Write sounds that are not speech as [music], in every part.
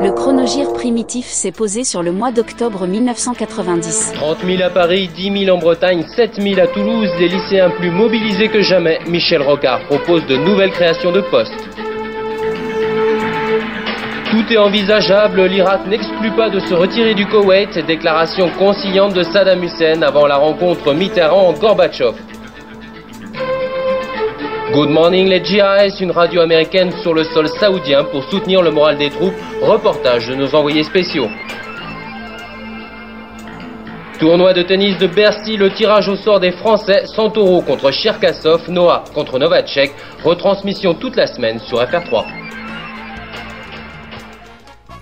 Le chronogire primitif s'est posé sur le mois d'octobre 1990. 30 000 à Paris, 10 000 en Bretagne, 7 000 à Toulouse, les lycéens plus mobilisés que jamais. Michel Rocard propose de nouvelles créations de postes. Tout est envisageable, l'Irak n'exclut pas de se retirer du Koweït, déclaration conciliante de Saddam Hussein avant la rencontre Mitterrand-Gorbatchev. Good Morning les GIS, une radio américaine sur le sol saoudien pour soutenir le moral des troupes. Reportage de nos envoyés spéciaux. Tournoi de tennis de Bercy, le tirage au sort des Français, Santoro contre Cherkassov, Noah contre Novacek. Retransmission toute la semaine sur FR3.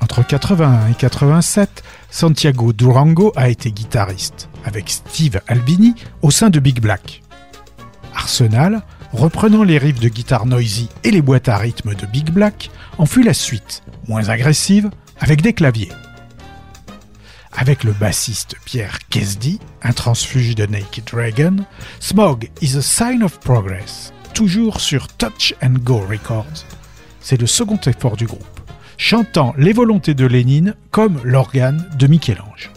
Entre 81 et 87, Santiago Durango a été guitariste, avec Steve Albini au sein de Big Black. Arsenal, reprenant les riffs de guitare noisy et les boîtes à rythme de Big Black, en fut la suite, moins agressive, avec des claviers. Avec le bassiste Pierre Kesdy, un transfuge de Naked Dragon, Smog is a Sign of Progress, toujours sur Touch and Go Records. C'est le second effort du groupe, chantant les volontés de Lénine comme l'organe de Michel-Ange.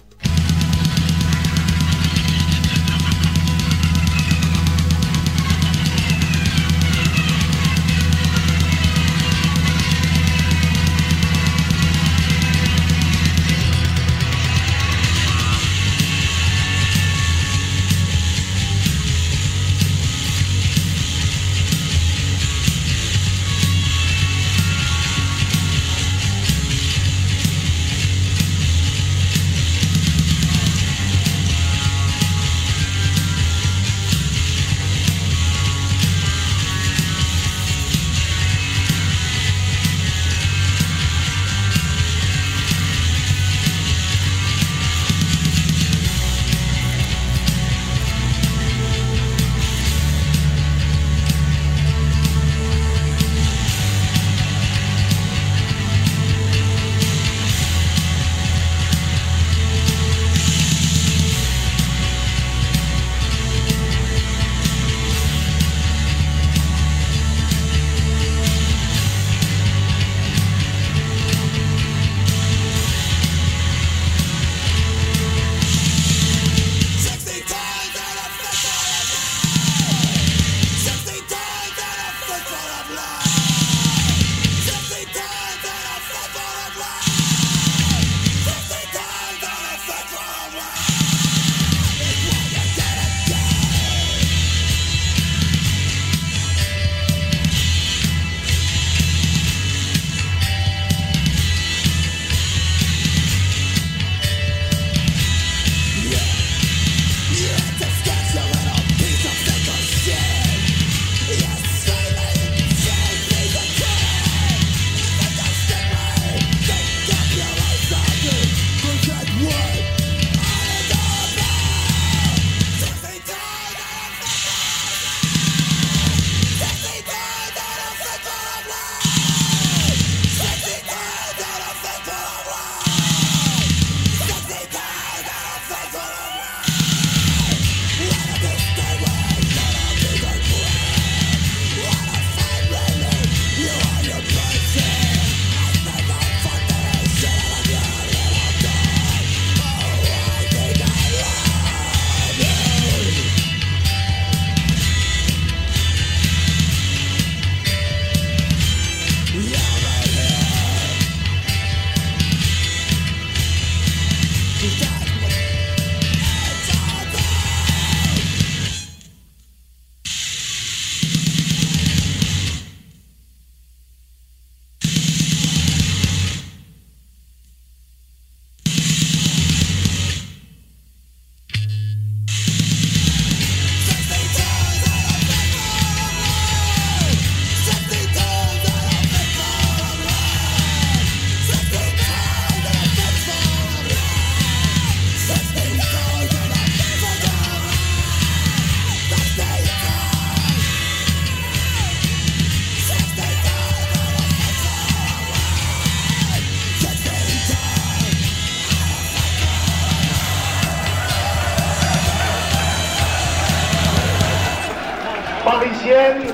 Parisiennes,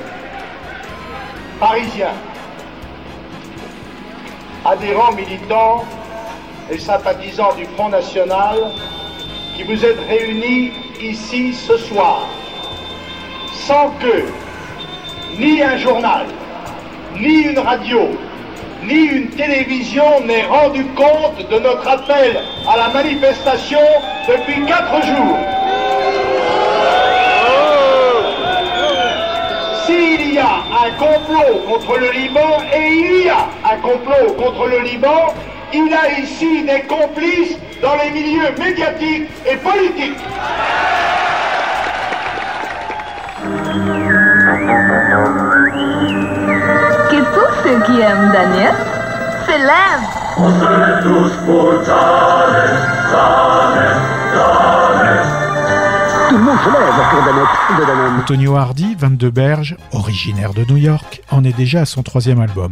parisiens, adhérents, militants et sympathisants du Front National qui vous êtes réunis ici ce soir, sans que ni un journal, ni une radio, ni une télévision n'ait rendu compte de notre appel à la manifestation depuis quatre jours. S'il y a un complot contre le Liban, et il y a un complot contre le Liban, il a ici des complices dans les milieux médiatiques et politiques. Que tous ceux qui aiment Daniel s'élèvent. On se lève tous pour Daniel, Daniel, Daniel. Tout le monde de. Antonio Hardy, 22 berges, originaire de New York, en est déjà à son troisième album.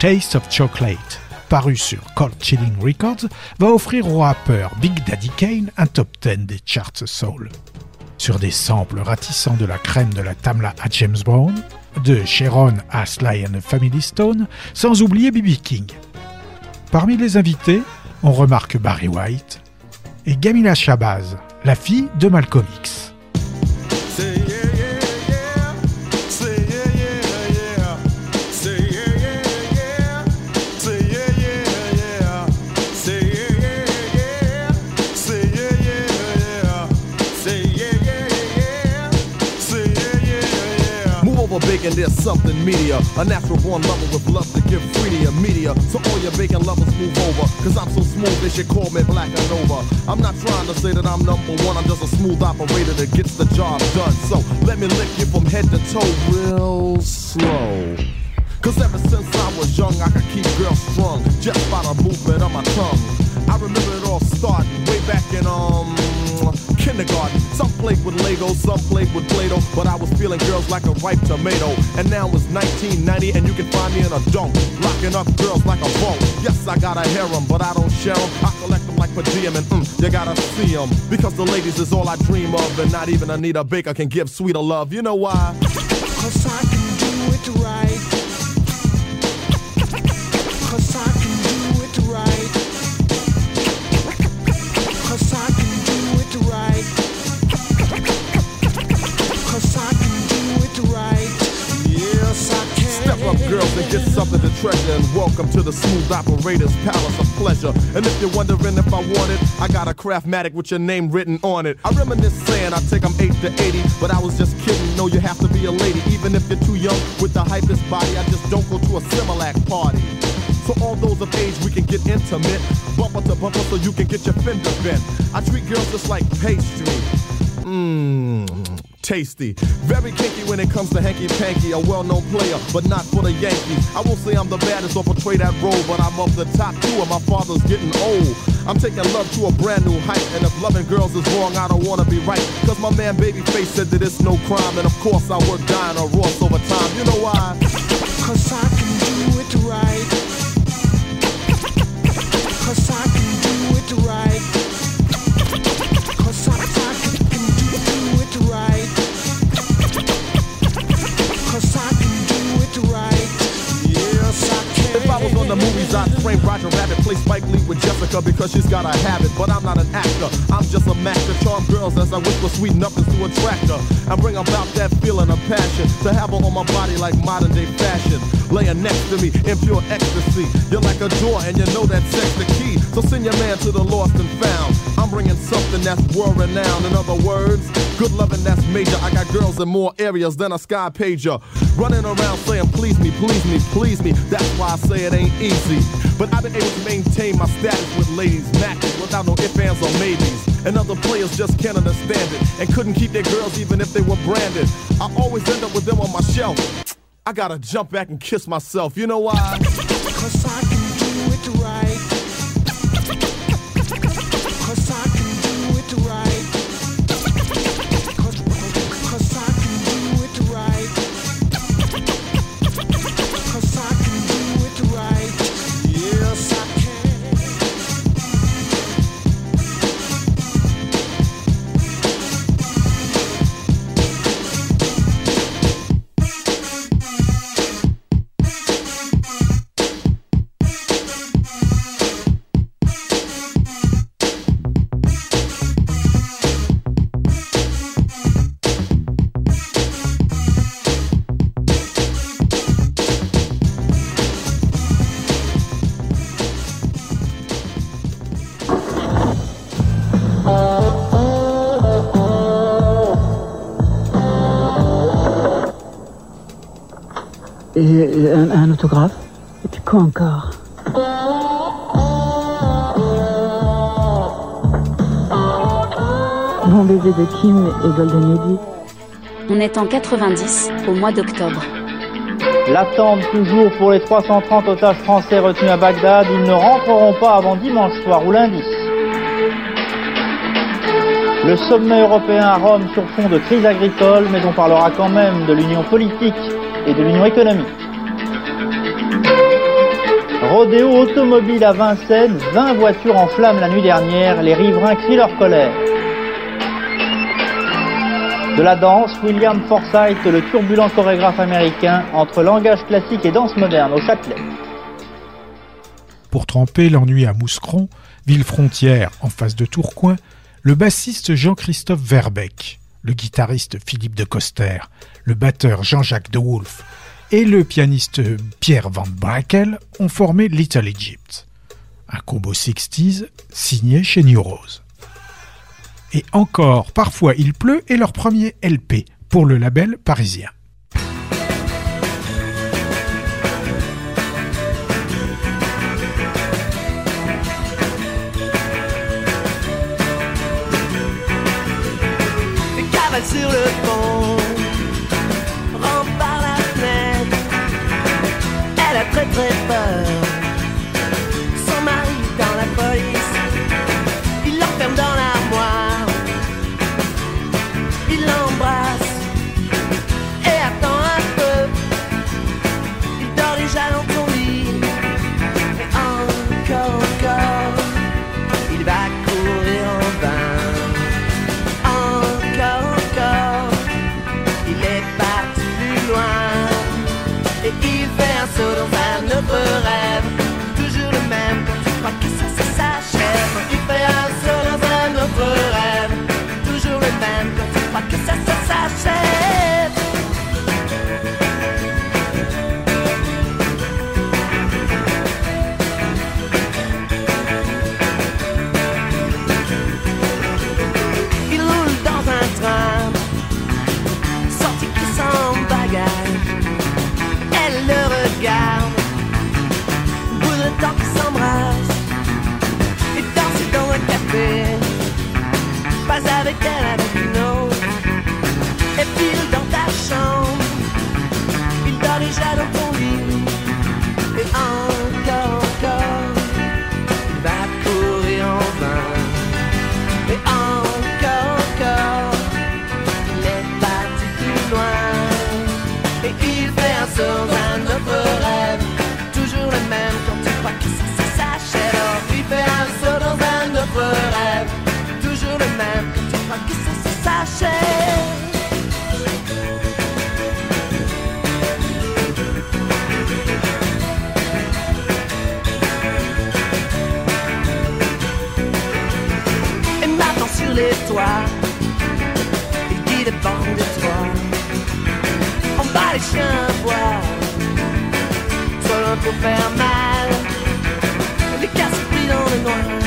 Taste of Chocolate, paru sur Cold Chilling Records, va offrir au rappeur Big Daddy Kane un top 10 des charts soul. Sur des samples ratissants de la crème de la Tamla à James Brown, de Sharon à Sly and Family Stone, sans oublier B.B. King. Parmi les invités, on remarque Barry White et Gamila Shabazz, la fille de Malcolm X. Over and there's something media. A natural born lover with love to give free to media. So all your bacon lovers move over. Cause I'm so smooth they should call me Black and Nova. I'm not trying to say that I'm number one, I'm just a smooth operator that gets the job done. So let me lick you from head to toe real slow. Cause ever since I was young, I could keep girls strung just by the movement of my tongue. I remember it all starting way back in um kindergarten. Some played with Lego, some played with Play-Doh, but I was feeling girls like a ripe tomato. And now it's 1990, and you can find me in a dunk, locking up girls like a bone. Yes, I got a harem, but I don't share 'em. I collect them like per and mm, you gotta see 'em because the ladies is all I dream of, and not even Anita Baker can give sweeter love. You know why? Cause I can do it right. Get something to treasure. And welcome to the Smooth Operators Palace of Pleasure. And if you're wondering if I want it, I got a Craftmatic with your name written on it. I reminisce saying I take them 8 to 80, but I was just kidding. No, you have to be a lady, even if you're too young. With the hypest body, I just don't go to a Similac party. So all those of age, we can get intimate. Bumper to bumper so you can get your fender bent. I treat girls just like pastry. Mmm, tasty. Very kinky when it comes to hanky panky. A well known player, but not for the Yankees. I won't say I'm the baddest or portray that role, but I'm up the top two and my father's getting old. I'm taking love to a brand new height, and if loving girls is wrong, I don't wanna be right. Cause my man Babyface said that it's no crime, and of course I work dying or Ross over time. You know why? [laughs] Cause I frame Roger Rabbit, play Spike Lee with Jessica because she's got a habit. But I'm not an actor, I'm just a master. Charm girls as I whisper sweet nothings to attract her. And bring about that feeling of passion to have her on my body like modern day fashion. Laying next to me in pure ecstasy. You're like a door and you know that sex the key. So send your man to the lost and found. I'm bringing something that's world renowned. In other words, good loving that's major. I got girls in more areas than a sky pager. Running around saying, please me, please me, please me. That's why I say it ain't easy. But I've been able to maintain my status with ladies, matches without no ifs, ands, or maybes. And other players just can't understand it and couldn't keep their girls even if they were branded. I always end up with them on my shelf. I gotta jump back and kiss myself. You know why? [laughs] Cause I can do it right. Un, un autographe Et puis quoi encore Bon baiser de Kim et Golden Lady. On est en 90, au mois d'octobre. L'attente toujours pour les 330 otages français retenus à Bagdad. Ils ne rentreront pas avant dimanche soir ou lundi. Le sommet européen à Rome sur fond de crise agricole, mais on parlera quand même de l'union politique et de l'union économique. Rodéo automobile à Vincennes, 20 voitures en flammes la nuit dernière, les riverains crient leur colère. De la danse, William Forsythe, le turbulent chorégraphe américain, entre langage classique et danse moderne au Châtelet. Pour tremper l'ennui à Mouscron, ville frontière en face de Tourcoing, le bassiste Jean-Christophe Verbeck, le guitariste Philippe de Coster, le batteur Jean-Jacques de Wolf et le pianiste Pierre Van Brakel ont formé Little Egypt, un combo 60s signé chez New Rose. Et encore, parfois il pleut et leur premier LP pour le label parisien. Fait un autre rêve. Toujours le même quand tu crois que ça, ça s'achève. Alors un saut dans un autre rêve. Toujours le même quand tu crois que ça, ça s'achève. Et sur les toits, il dit devant de toi. On bat les chiens pour faire mal. Casques pris dans le noir,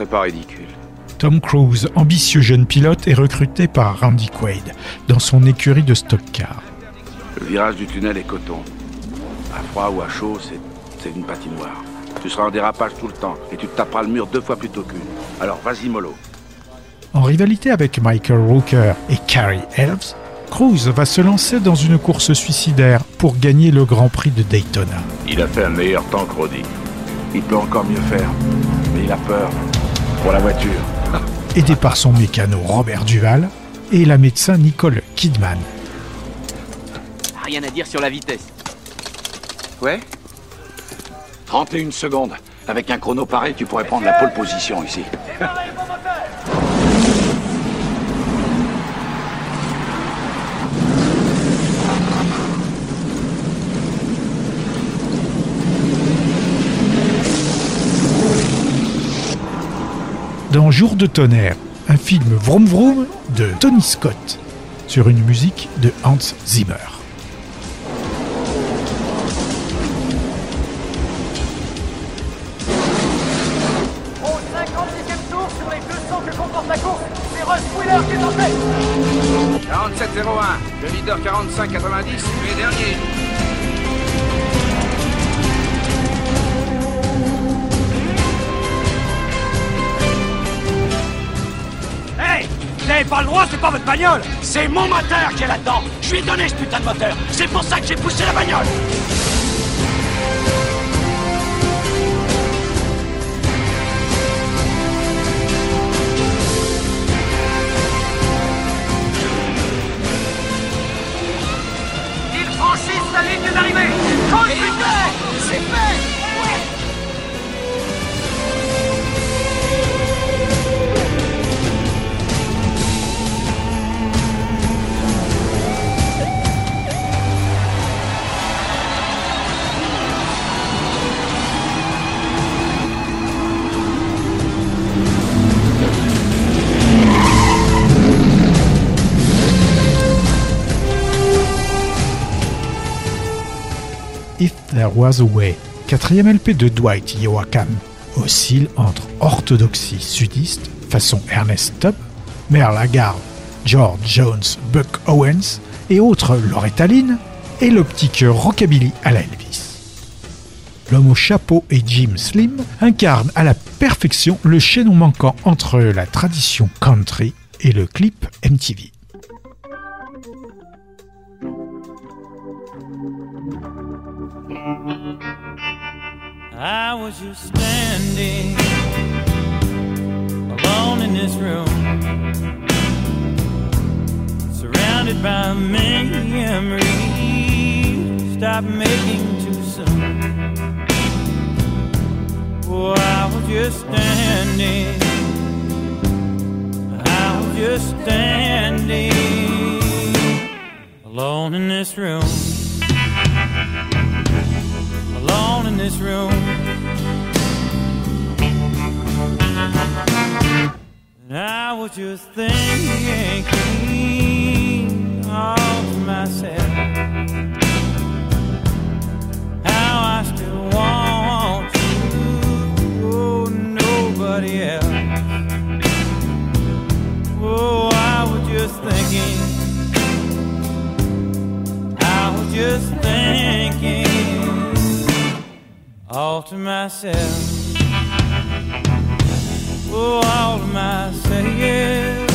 serait pas ridicule. Tom Cruise, ambitieux jeune pilote, est recruté par Randy Quaid dans son écurie de stock car. Le virage du tunnel est coton. À froid ou à chaud, c'est, une patinoire. Tu seras en dérapage tout le temps et tu te taperas le mur deux fois plus tôt qu'une. Alors vas-y mollo. En rivalité avec Michael Rooker et Carrie Elves, Cruise va se lancer dans une course suicidaire pour gagner le Grand Prix de Daytona. Il a fait un meilleur temps que Roddy. Il peut encore mieux faire. Mais il a peur. Pour la voiture. [laughs] aidé par son mécano Robert Duval et la médecin Nicole Kidman. Rien à dire sur la vitesse. Ouais 31 secondes. Avec un chrono pareil, tu pourrais prendre la pole position ici. Dans Jour de tonnerre, un film vroom vroom de Tony Scott sur une musique de Hans Zimmer. Au 56e tour sur les n'avez pas le droit, c'est pas votre bagnole. C'est mon moteur qui est là-dedans. Je lui ai donné ce putain de moteur. C'est pour ça que j'ai poussé la bagnole Was Way, quatrième LP de Dwight Yoakam, oscille entre orthodoxie sudiste, façon Ernest Tubb, Merle Lagarde, George Jones, Buck Owens et autres Loretta Lynn, et l'optique rockabilly à la Elvis. L'homme au chapeau et Jim Slim incarnent à la perfection le chaînon manquant entre la tradition country et le clip MTV. I was just standing alone in this room, surrounded by memories. Stop making too soon. Oh, I was just standing. I was just standing alone in this room alone in this room. And I was just thinking of myself. How I still want you, oh, nobody else. Oh, I was just thinking. I was just thinking all to myself. Oh, all to myself.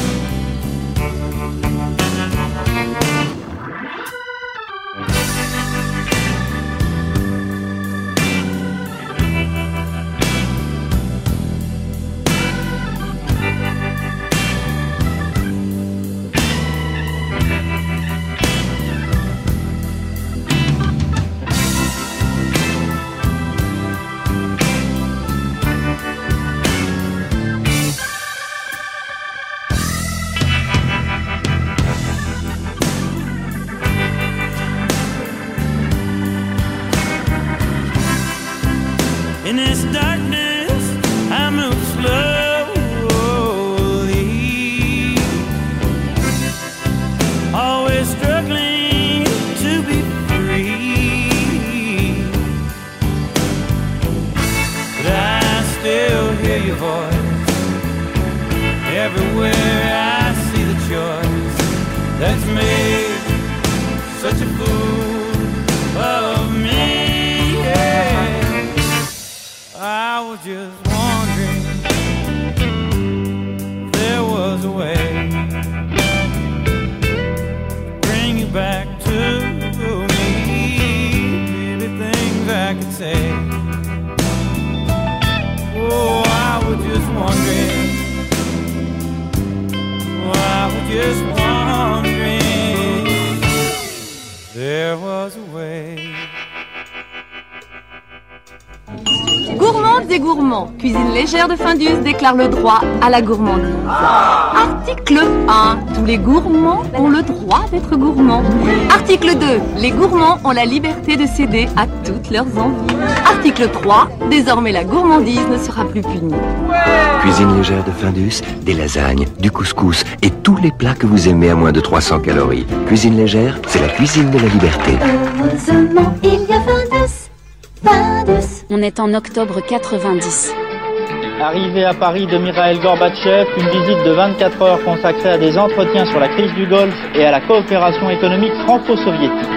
Déclare le droit à la gourmandise. Article 1. Tous les gourmands ont le droit d'être gourmands. Article 2. Les gourmands ont la liberté de céder à toutes leurs envies. Article 3. Désormais la gourmandise ne sera plus punie. Cuisine légère de Findus, des lasagnes, du couscous et tous les plats que vous aimez à moins de 300 calories. Cuisine légère, c'est la cuisine de la liberté. Heureusement, il y a Findus. Findus. On est en octobre 90. Arrivée à Paris de Mikhail Gorbatchev, une visite de 24 heures consacrée à des entretiens sur la crise du Golfe et à la coopération économique franco-soviétique.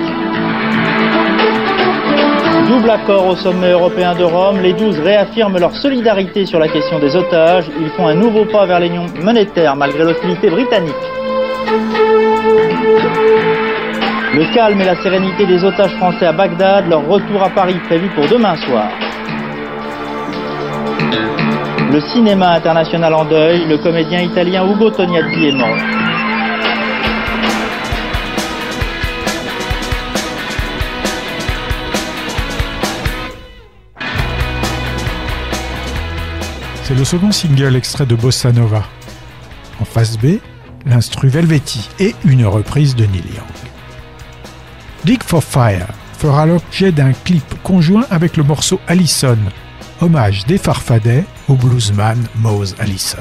Double accord au sommet européen de Rome, les 12 réaffirment leur solidarité sur la question des otages. Ils font un nouveau pas vers l'union monétaire malgré l'hostilité britannique. Le calme et la sérénité des otages français à Bagdad, leur retour à Paris prévu pour demain soir. Le cinéma international en deuil, le comédien italien Ugo Tognazzi est mort. C'est le second single extrait de Bossa Nova. En face B, l'instru Velveti et une reprise de Neil Young. Dig for Fire fera l'objet d'un clip conjoint avec le morceau Allison, hommage des Farfadets au bluesman Mose Allison.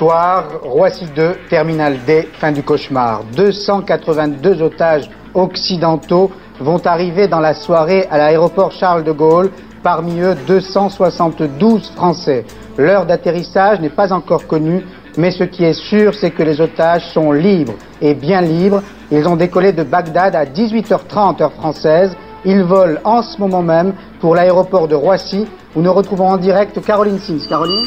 Bonsoir, Roissy 2, Terminal D, fin du cauchemar. 282 otages occidentaux vont arriver dans la soirée à l'aéroport Charles de Gaulle, parmi eux 272 Français. L'heure d'atterrissage n'est pas encore connue, mais ce qui est sûr, c'est que les otages sont libres, et bien libres. Ils ont décollé de Bagdad à 18h30 heure française. Ils volent en ce moment même pour l'aéroport de Roissy, où nous retrouvons en direct Caroline Sims. Caroline?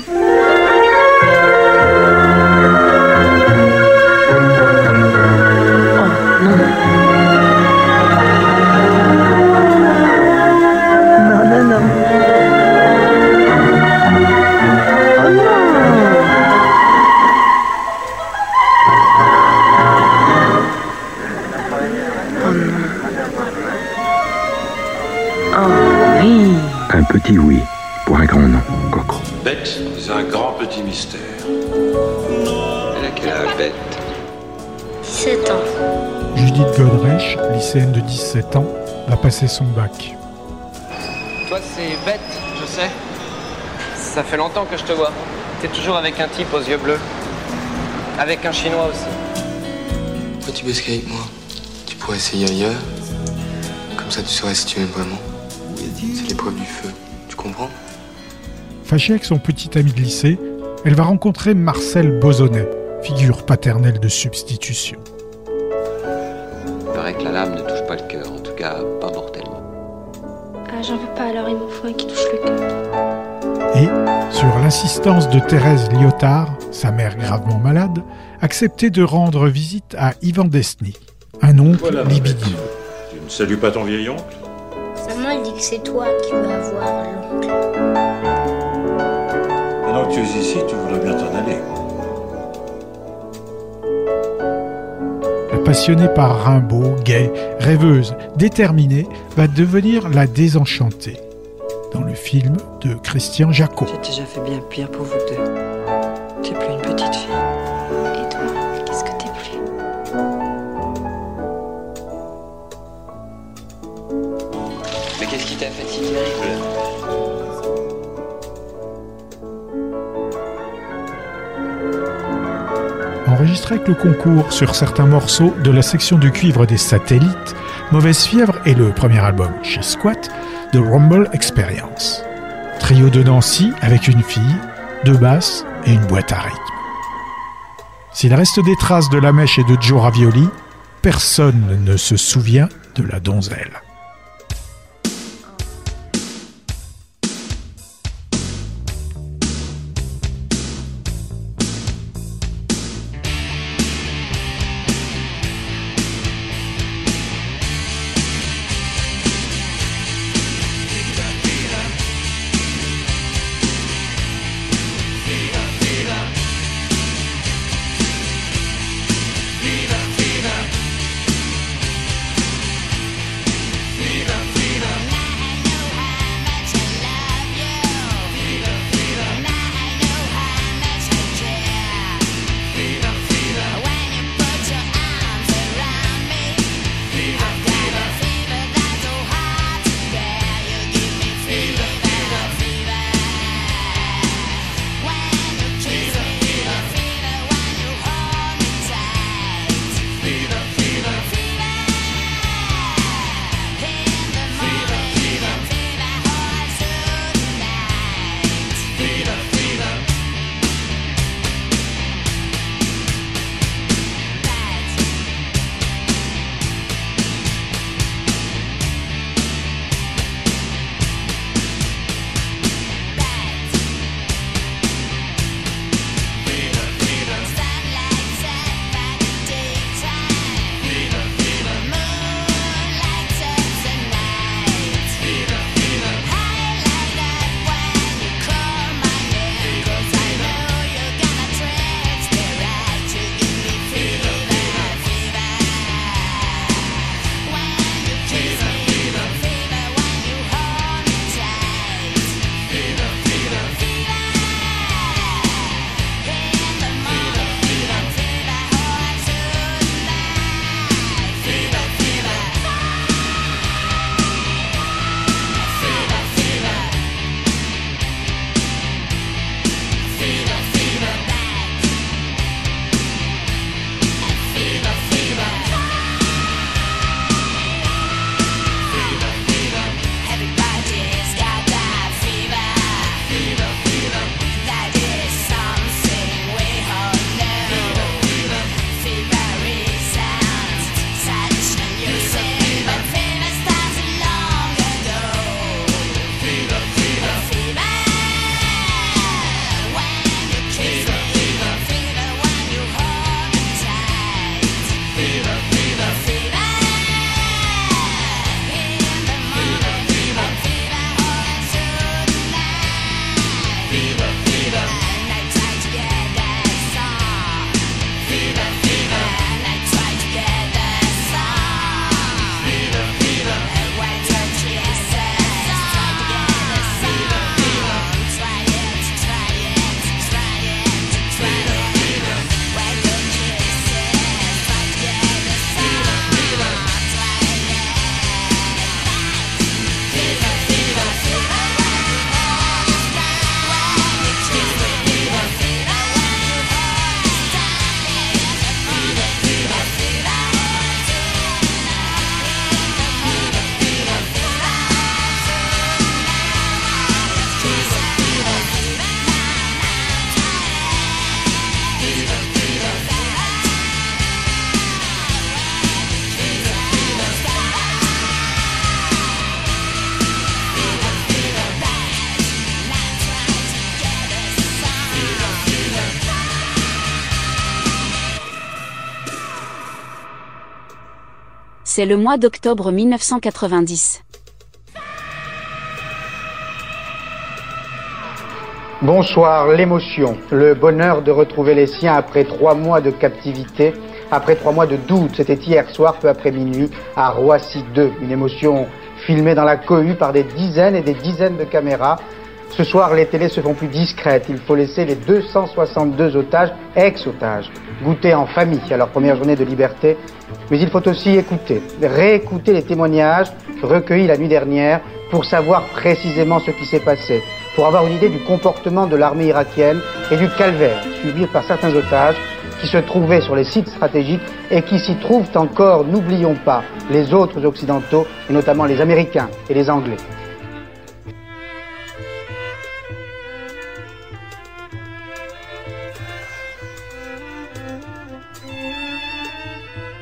Petit oui pour un grand non, Coco. Bête, c'est un grand petit mystère. Elle a quel âge, Bête 17 ans. Judith Godrèche, lycéenne de 17 ans, va passer son bac. Toi, c'est bête, je sais. Ça fait longtemps que je te vois. T'es toujours avec un type aux yeux bleus. Avec un chinois aussi. Pourquoi tu bosses qu'avec moi Tu pourrais essayer ailleurs. Comme ça, tu saurais si tu m'aimes vraiment. C'est l'épreuve du feu. Comprends Fâchée avec son petit ami de lycée, elle va rencontrer Marcel Bozonnet, figure paternelle de substitution. Il paraît que la lame ne touche pas le cœur, en tout cas pas mortellement. Ah, j'en veux pas, alors il m'en faut un qui touche le cœur. Et, sur l'insistance de Thérèse Lyotard, sa mère gravement malade, accepter de rendre visite à Ivan Desny, un oncle Voilà, libidineux. Tu ne salues pas ton vieil oncle? Maman, elle dit que c'est toi qui veux avoir l'oncle. Maintenant que tu es ici, tu voudrais bien t'en aller. La passionnée par Rimbaud, gaie, rêveuse, déterminée, va devenir la désenchantée. Dans le film de Christian Jacot. J'ai déjà fait bien pire pour vous deux. Avec le concours sur certains morceaux de la section du cuivre des satellites, Mauvaise Fièvre est le premier album chez Squat de Rumble Experience. Trio de Nancy avec une fille, deux basses et une boîte à rythme. S'il reste des traces de la mèche et de Joe Ravioli, personne ne se souvient de la donzelle. C'est le mois d'octobre 1990. Bonsoir, l'émotion, le bonheur de retrouver les siens après trois mois de captivité, après trois mois de doute. C'était hier soir, peu après minuit, à Roissy 2. Une émotion filmée dans la cohue par des dizaines et des dizaines de caméras. Ce soir, les télés se font plus discrètes. Il faut laisser les 262 otages, ex-otages, goûter en famille à leur première journée de liberté. Mais il faut aussi écouter, réécouter les témoignages recueillis la nuit dernière pour savoir précisément ce qui s'est passé, pour avoir une idée du comportement de l'armée irakienne et du calvaire suivi par certains otages qui se trouvaient sur les sites stratégiques et qui s'y trouvent encore, n'oublions pas, les autres occidentaux, et notamment les Américains et les Anglais.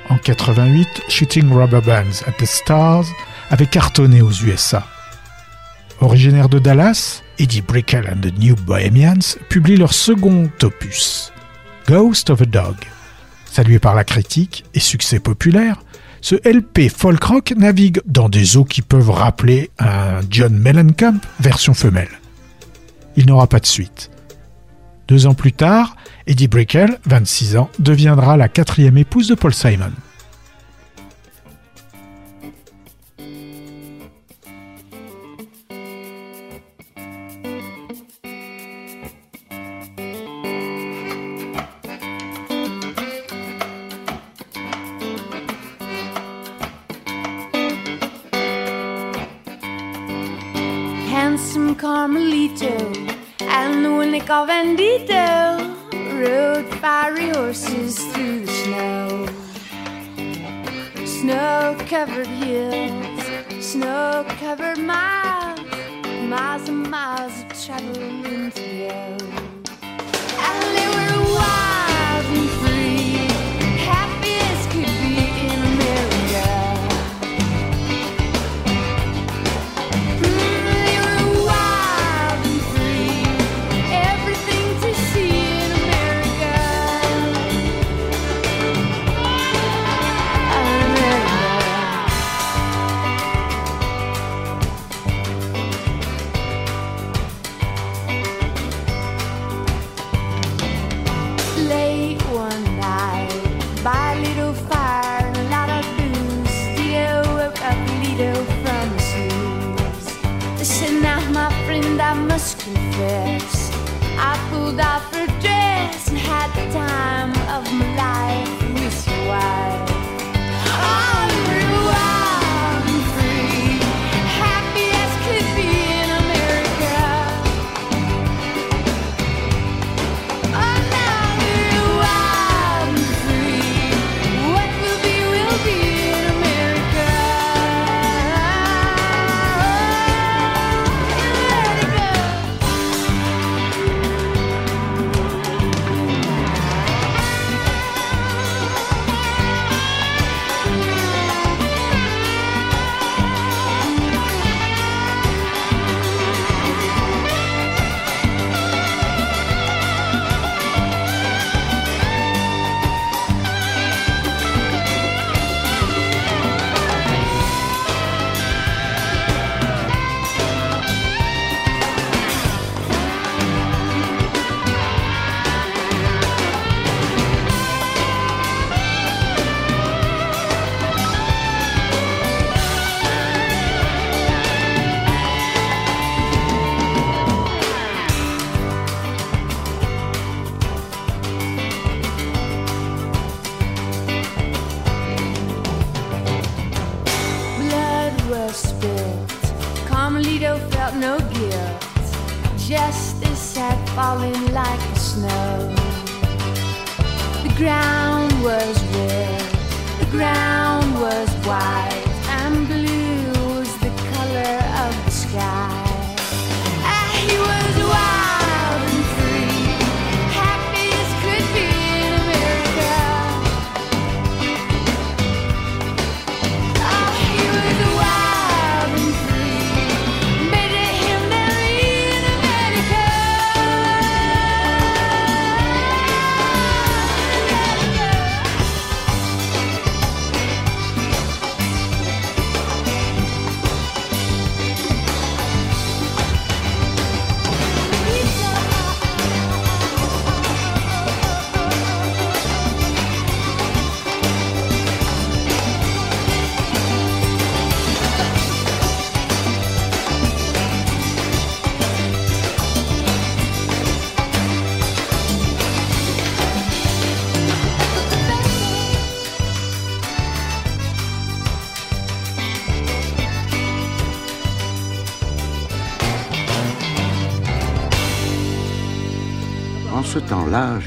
En 88, Shooting Rubber Bands at the Stars avait cartonné aux USA. Originaire de Dallas, Eddie Brickell and the New Bohemians publient leur second opus, Ghost of a Dog. Salué par la critique et succès populaire, ce LP folk rock navigue dans des eaux qui peuvent rappeler un John Mellencamp version femelle. Il n'aura pas de suite. Deux ans plus tard, Eddie Brickell, 26 ans, deviendra la quatrième épouse de Paul Simon.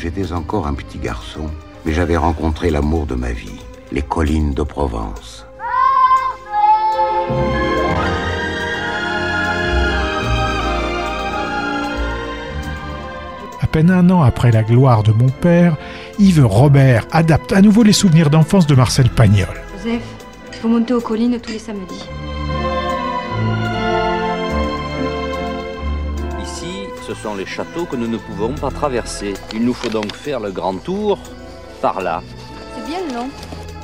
J'étais encore un petit garçon, mais j'avais rencontré l'amour de ma vie, les collines de Provence. À peine un an après la gloire de mon père, Yves Robert adapte à nouveau les souvenirs d'enfance de Marcel Pagnol. Joseph, vous montez aux collines tous les samedis. Ce sont les châteaux que nous ne pouvons pas traverser. Il nous faut donc faire le grand tour par là. C'est bien, non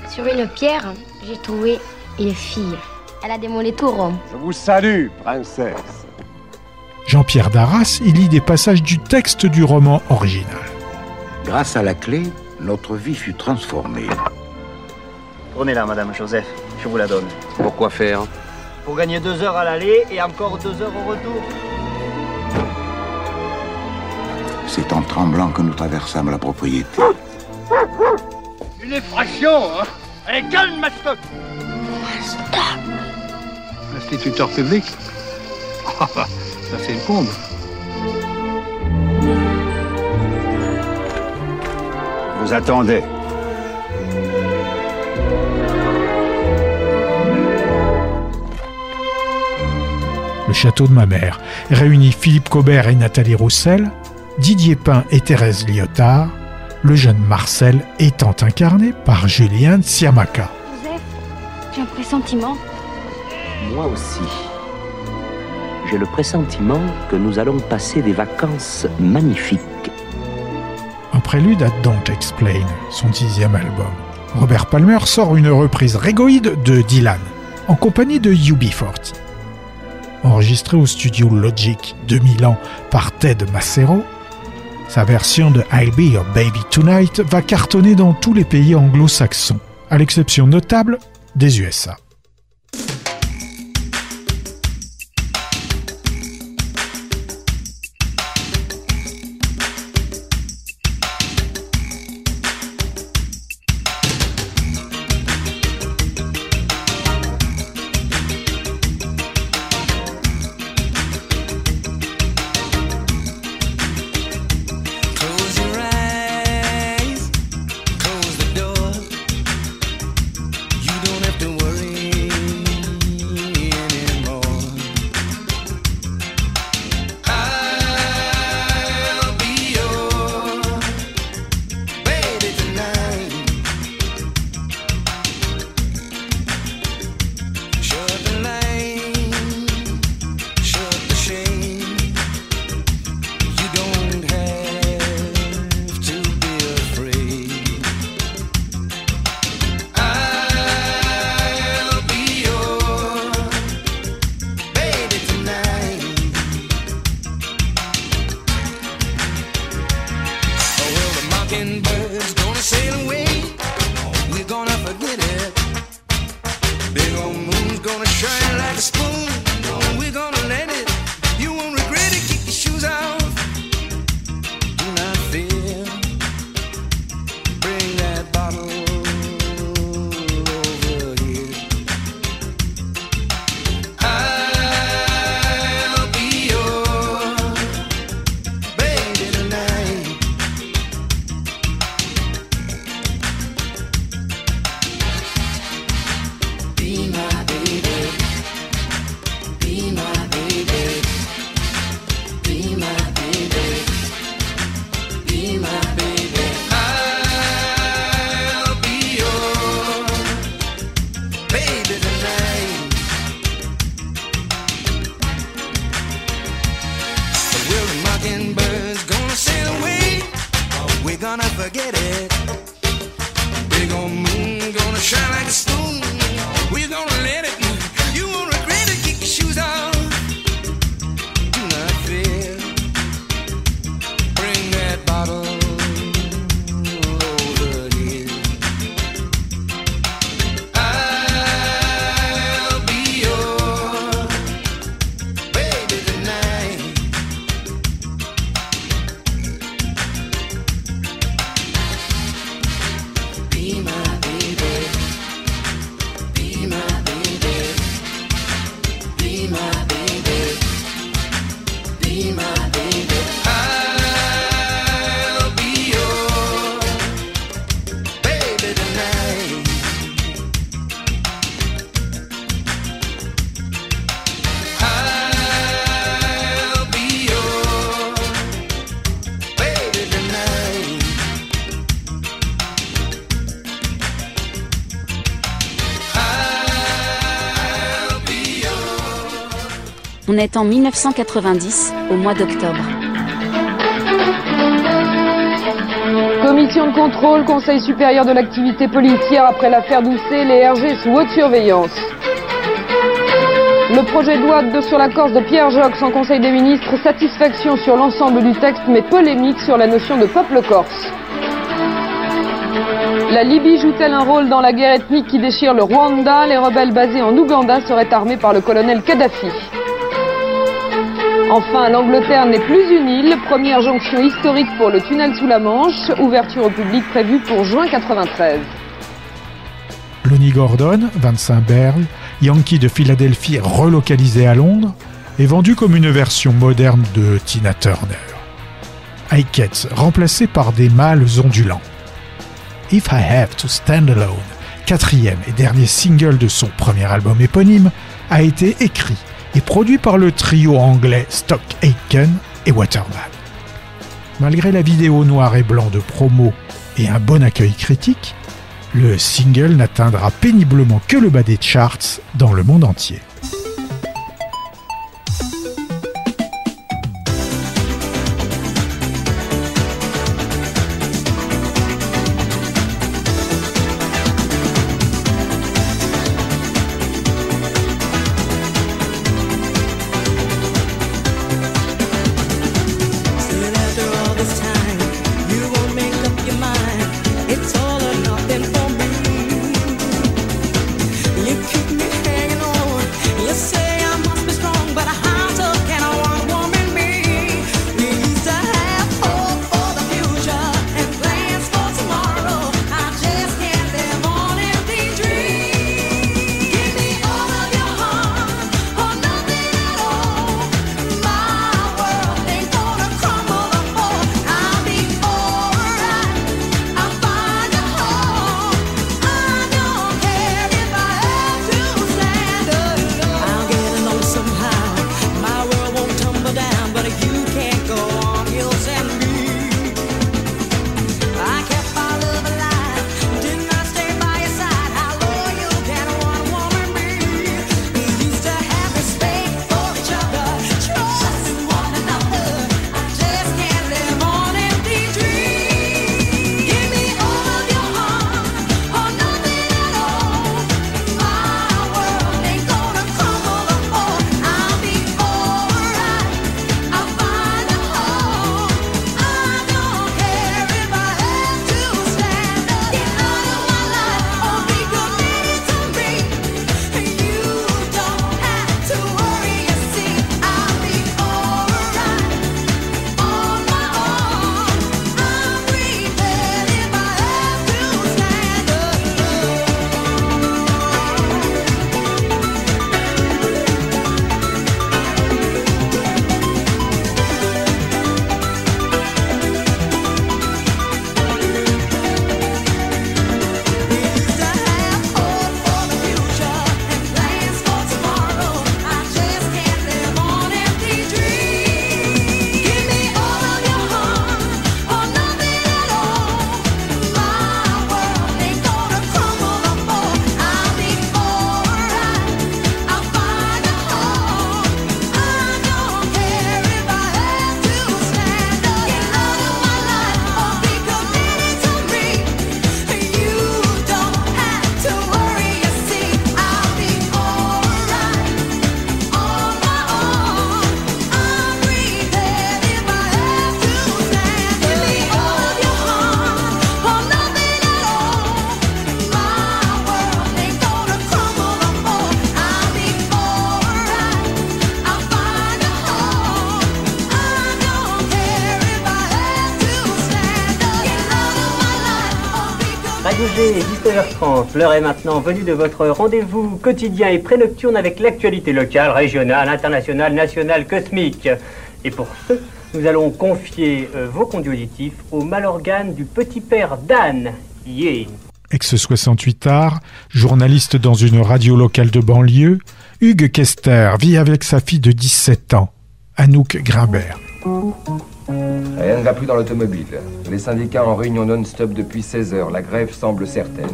Sur une pierre, j'ai trouvé une fille. Elle a démolé tout Rome. Je vous salue, princesse. Jean-Pierre Darras y lit des passages du texte du roman original. Grâce à la clé, notre vie fut transformée. Prenez-la, Madame Joseph, je vous la donne. Pourquoi faire? Pour gagner deux heures à l'aller et encore deux heures au retour. C'est en tremblant que nous traversâmes la propriété. Une effraction, hein Allez, calme, Mastoc Instituteur public [laughs] Ah, bah, Ça, c'est une comble. Vous attendez. Le château de ma mère réunit Philippe Cobert et Nathalie Roussel, Didier Pain et Thérèse Lyotard, le jeune Marcel étant incarné par Julien Siamaka. Joseph, j'ai un pressentiment? Moi aussi. J'ai le pressentiment que nous allons passer des vacances magnifiques. Un prélude à Don't Explain, son dixième album. Robert Palmer sort une reprise régoïde de Dylan, en compagnie de UB40. Enregistré au studio Logic de Milan par Ted Macero, sa version de I'll Be Your Baby Tonight va cartonner dans tous les pays anglo-saxons, à l'exception notable des USA. Est en 1990, au mois d'octobre. Commission de contrôle, Conseil supérieur de l'activité policière après l'affaire Doucet, les RG sous haute surveillance. Le projet de loi de sur la Corse de Pierre Jox en Conseil des ministres, satisfaction sur l'ensemble du texte mais polémique sur la notion de peuple corse. La Libye joue-t-elle un rôle dans la guerre ethnique qui déchire le Rwanda? Les rebelles basés en Ouganda seraient armés par le colonel Kadhafi. Enfin, l'Angleterre n'est plus une île, première jonction historique pour le tunnel sous la Manche, ouverture au public prévue pour juin 93. Lonnie Gordon, 25 Berle, Yankee de Philadelphie relocalisé à Londres, est vendu comme une version moderne de Tina Turner. Ike remplacé par des mâles ondulants. If I Have to Stand Alone, quatrième et dernier single de son premier album éponyme, a été écrit et produit par le trio anglais Stock Aitken et Waterman. Malgré la vidéo noir et blanc de promo et un bon accueil critique, le single n'atteindra péniblement que le bas des charts dans le monde entier. G, 19h30. L'heure est maintenant venue de votre rendez-vous quotidien et pré-nocturne avec l'actualité locale, régionale, internationale, nationale, cosmique. Et pour ce, nous allons confier euh, vos conduits auditifs au malorgane du petit père Dan. Yeah. Ex-68 art, journaliste dans une radio locale de banlieue, Hugues Kester vit avec sa fille de 17 ans, Anouk Grimbert. Rien ne va plus dans l'automobile. Les syndicats en réunion non-stop depuis 16 heures. La grève semble certaine.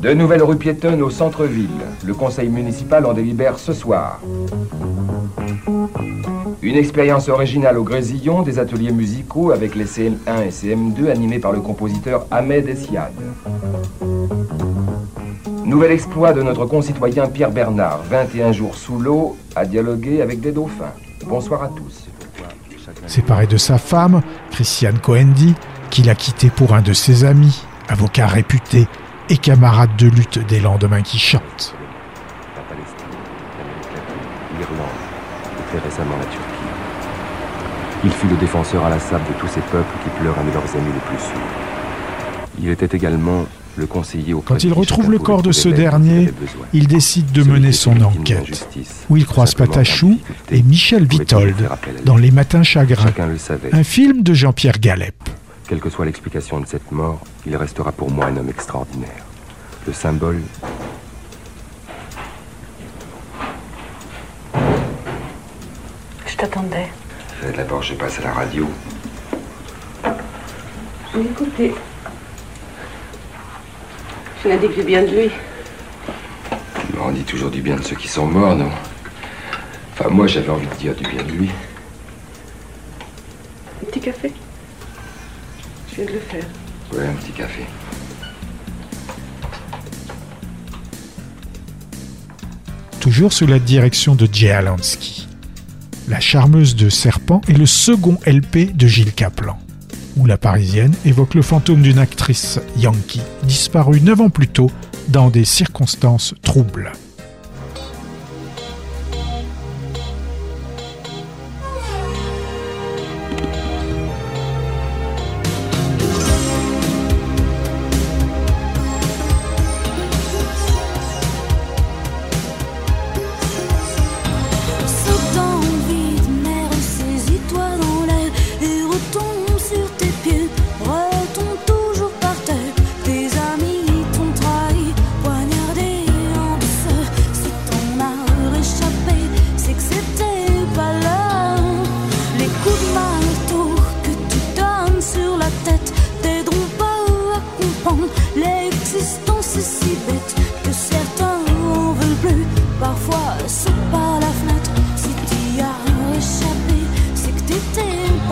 De nouvelles rues piétonnes au centre-ville. Le conseil municipal en délibère ce soir. Une expérience originale au Grésillon, des ateliers musicaux avec les CM1 et CM2 animés par le compositeur Ahmed Essiad. Nouvel exploit de notre concitoyen Pierre Bernard, 21 jours sous l'eau, à dialoguer avec des dauphins. Bonsoir à tous. Séparé de sa femme, Christiane Coendi, qu'il a quitté pour un de ses amis, avocat réputé et camarade de lutte des lendemains qui chantent. La Palestine, l'Amérique l'Irlande et très récemment la Turquie. Il fut le défenseur inlassable de tous ces peuples qui pleurent de leurs amis les plus sûrs. Il était également le conseiller au Quand il retrouve le corps de ce dernier, il décide de mener son enquête, où il croise Patachou et Michel Vitold dans Les Matins Chagrins, un film de Jean-Pierre Galep. Quelle que soit l'explication de cette mort, il restera pour moi un homme extraordinaire. Le symbole Je t'attendais. D'abord, je passe à la radio. Écoutez. Je n'ai dit que du bien de lui. On dit toujours du bien de ceux qui sont morts, non? Enfin, moi, j'avais envie de dire du bien de lui. Un petit café? Je viens de le faire. Ouais, un petit café. toujours sous la direction de Jay Alansky. La charmeuse de Serpent est le second LP de Gilles Caplan, où la Parisienne évoque le fantôme d'une actrice yankee disparue neuf ans plus tôt dans des circonstances troubles.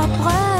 啊。